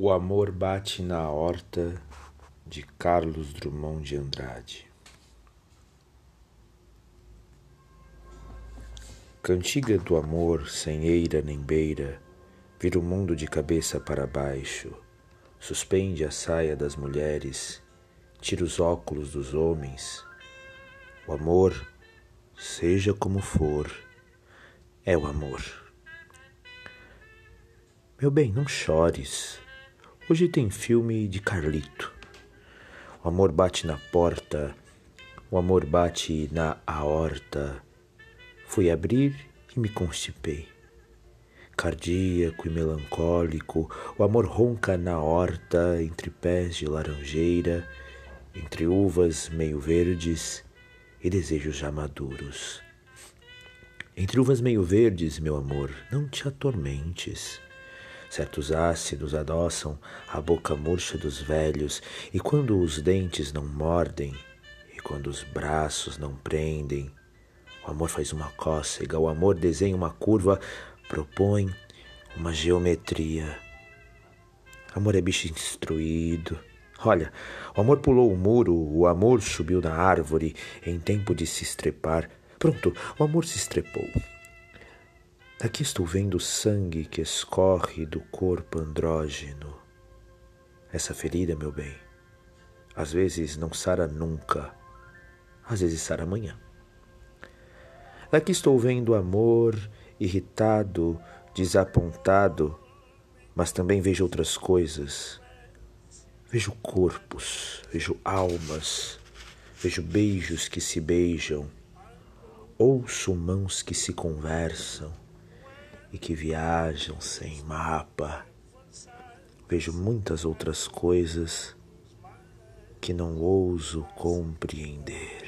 O amor bate na horta de Carlos Drummond de Andrade. Cantiga do amor, sem eira nem beira, vira o mundo de cabeça para baixo, suspende a saia das mulheres, tira os óculos dos homens. O amor, seja como for, é o amor. Meu bem, não chores. Hoje tem filme de Carlito. O amor bate na porta, o amor bate na aorta. Fui abrir e me constipei. Cardíaco e melancólico, o amor ronca na horta, entre pés de laranjeira, entre uvas meio verdes e desejos já maduros. Entre uvas meio verdes, meu amor, não te atormentes. Certos ácidos adoçam a boca murcha dos velhos, e quando os dentes não mordem, e quando os braços não prendem, o amor faz uma cócega, o amor desenha uma curva, propõe uma geometria. Amor é bicho instruído. Olha, o amor pulou o muro, o amor subiu na árvore em tempo de se estrepar. Pronto, o amor se estrepou. Daqui estou vendo o sangue que escorre do corpo andrógeno. Essa ferida, meu bem, às vezes não sara nunca, às vezes sara amanhã. Daqui estou vendo amor irritado, desapontado, mas também vejo outras coisas. Vejo corpos, vejo almas, vejo beijos que se beijam, ouço mãos que se conversam e que viajam sem mapa. Vejo muitas outras coisas que não ouso compreender.